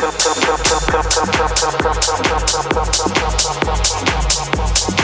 Thank you.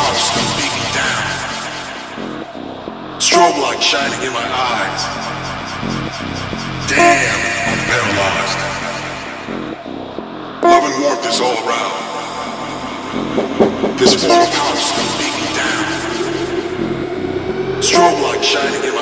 House comes beating down. Strobe light shining in my eyes. Damn, I'm paralyzed. Love and warmth is all around. This of house comes beating down. Strobe light shining in my eyes.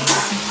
Records.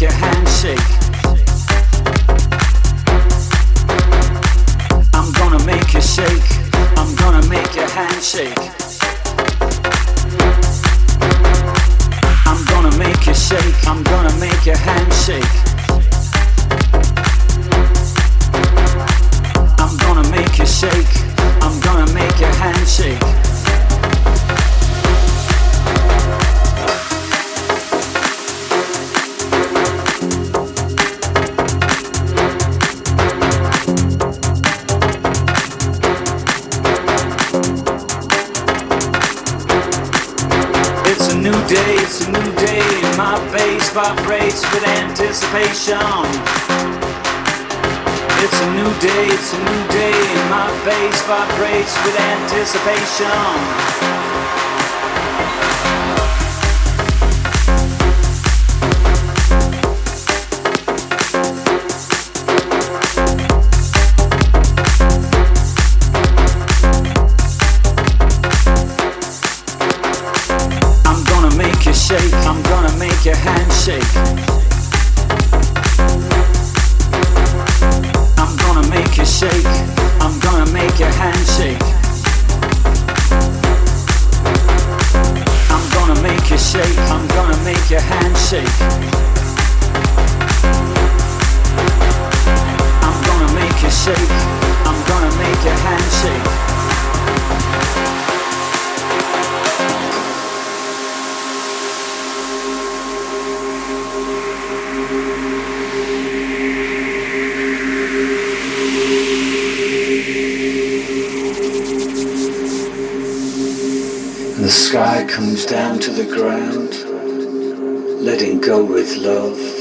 your handshake. Our vibrates with anticipation. Day,